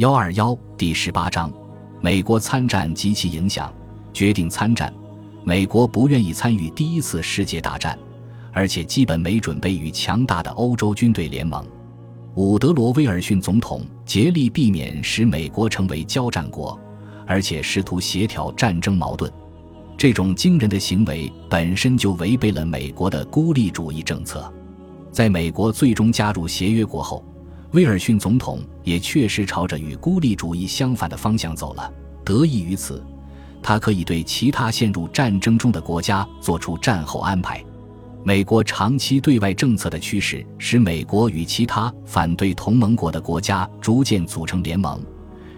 幺二幺第十八章，美国参战及其影响。决定参战，美国不愿意参与第一次世界大战，而且基本没准备与强大的欧洲军队联盟。伍德罗·威尔逊总统竭力避免使美国成为交战国，而且试图协调战争矛盾。这种惊人的行为本身就违背了美国的孤立主义政策。在美国最终加入协约国后，威尔逊总统也确实朝着与孤立主义相反的方向走了。得益于此，他可以对其他陷入战争中的国家做出战后安排。美国长期对外政策的趋势使美国与其他反对同盟国的国家逐渐组成联盟。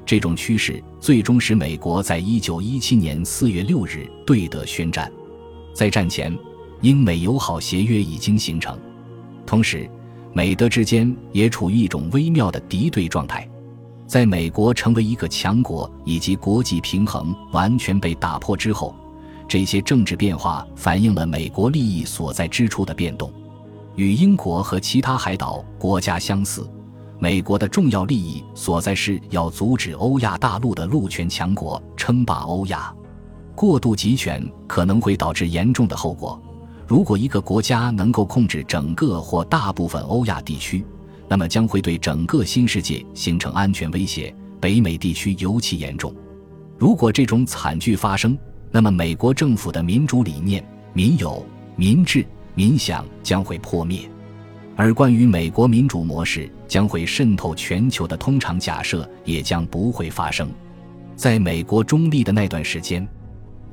这种趋势最终使美国在一九一七年四月六日对德宣战。在战前，英美友好协约已经形成，同时，美德之间也处于一种微妙的敌对状态。在美国成为一个强国以及国际平衡完全被打破之后，这些政治变化反映了美国利益所在之处的变动。与英国和其他海岛国家相似。美国的重要利益所在是要阻止欧亚大陆的陆权强国称霸欧亚，过度集权可能会导致严重的后果。如果一个国家能够控制整个或大部分欧亚地区，那么将会对整个新世界形成安全威胁。北美地区尤其严重。如果这种惨剧发生，那么美国政府的民主理念、民有、民治、民享将会破灭。而关于美国民主模式将会渗透全球的通常假设也将不会发生。在美国中立的那段时间，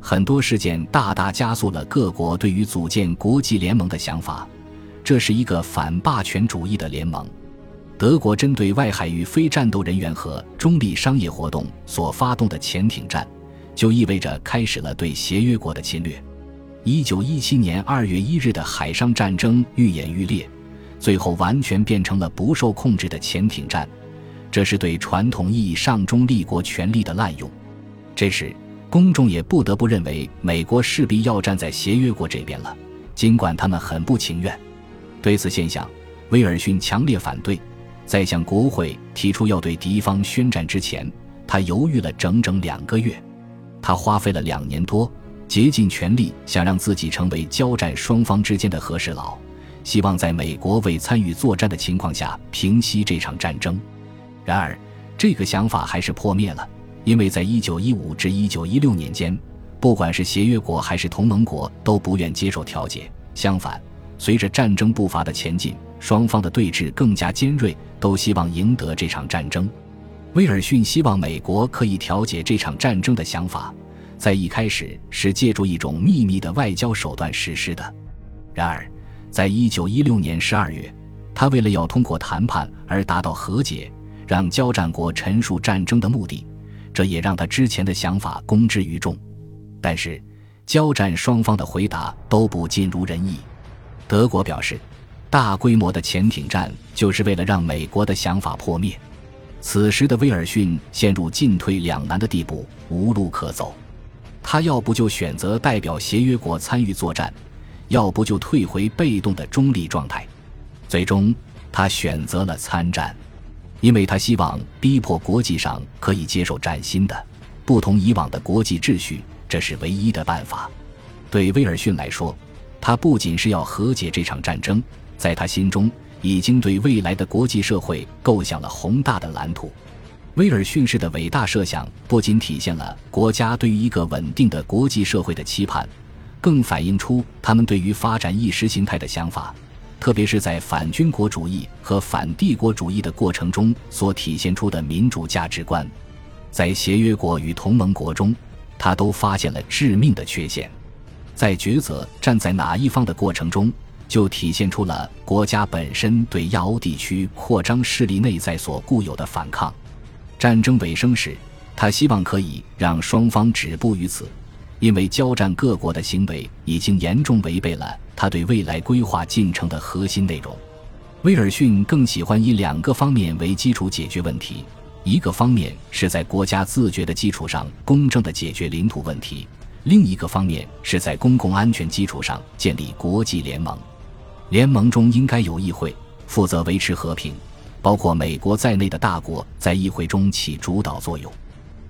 很多事件大大加速了各国对于组建国际联盟的想法。这是一个反霸权主义的联盟。德国针对外海域非战斗人员和中立商业活动所发动的潜艇战，就意味着开始了对协约国的侵略。一九一七年二月一日的海上战争愈演愈烈。最后完全变成了不受控制的潜艇战，这是对传统意义上中立国权力的滥用。这时，公众也不得不认为美国势必要站在协约国这边了，尽管他们很不情愿。对此现象，威尔逊强烈反对。在向国会提出要对敌方宣战之前，他犹豫了整整两个月。他花费了两年多，竭尽全力想让自己成为交战双方之间的和事佬。希望在美国未参与作战的情况下平息这场战争，然而这个想法还是破灭了，因为在1915至1916年间，不管是协约国还是同盟国都不愿接受调解。相反，随着战争步伐的前进，双方的对峙更加尖锐，都希望赢得这场战争。威尔逊希望美国可以调解这场战争的想法，在一开始是借助一种秘密的外交手段实施的，然而。在一九一六年十二月，他为了要通过谈判而达到和解，让交战国陈述战争的目的，这也让他之前的想法公之于众。但是，交战双方的回答都不尽如人意。德国表示，大规模的潜艇战就是为了让美国的想法破灭。此时的威尔逊陷入进退两难的地步，无路可走。他要不就选择代表协约国参与作战。要不就退回被动的中立状态，最终他选择了参战，因为他希望逼迫国际上可以接受崭新的、不同以往的国际秩序，这是唯一的办法。对威尔逊来说，他不仅是要和解这场战争，在他心中已经对未来的国际社会构想了宏大的蓝图。威尔逊式的伟大设想不仅体现了国家对于一个稳定的国际社会的期盼。更反映出他们对于发展意识形态的想法，特别是在反军国主义和反帝国主义的过程中所体现出的民主价值观。在协约国与同盟国中，他都发现了致命的缺陷。在抉择站在哪一方的过程中，就体现出了国家本身对亚欧地区扩张势力内在所固有的反抗。战争尾声时，他希望可以让双方止步于此。因为交战各国的行为已经严重违背了他对未来规划进程的核心内容。威尔逊更喜欢以两个方面为基础解决问题：一个方面是在国家自觉的基础上公正的解决领土问题；另一个方面是在公共安全基础上建立国际联盟。联盟中应该有议会，负责维持和平，包括美国在内的大国在议会中起主导作用。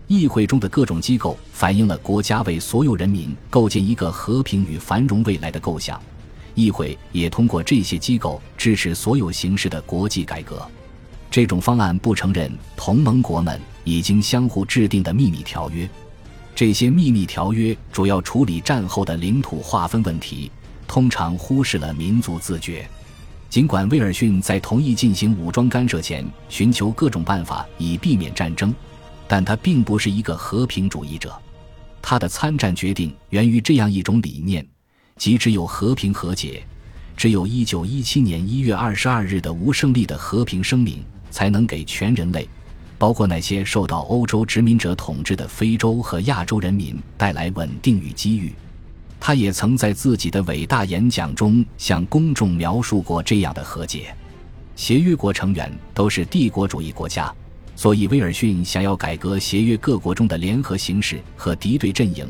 议会中的各种机构反映了国家为所有人民构建一个和平与繁荣未来的构想。议会也通过这些机构支持所有形式的国际改革。这种方案不承认同盟国们已经相互制定的秘密条约。这些秘密条约主要处理战后的领土划分问题，通常忽视了民族自觉。尽管威尔逊在同意进行武装干涉前寻求各种办法以避免战争。但他并不是一个和平主义者，他的参战决定源于这样一种理念，即只有和平和解，只有一九一七年一月二十二日的无胜利的和平声明，才能给全人类，包括那些受到欧洲殖民者统治的非洲和亚洲人民带来稳定与机遇。他也曾在自己的伟大演讲中向公众描述过这样的和解。协约国成员都是帝国主义国家。所以，威尔逊想要改革协约各国中的联合形式和敌对阵营，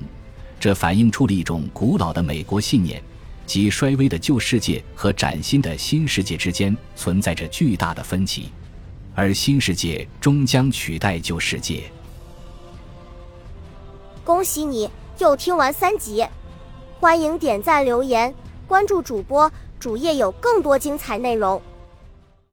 这反映出了一种古老的美国信念，即衰微的旧世界和崭新的新世界之间存在着巨大的分歧，而新世界终将取代旧世界。恭喜你又听完三集，欢迎点赞、留言、关注主播，主页有更多精彩内容。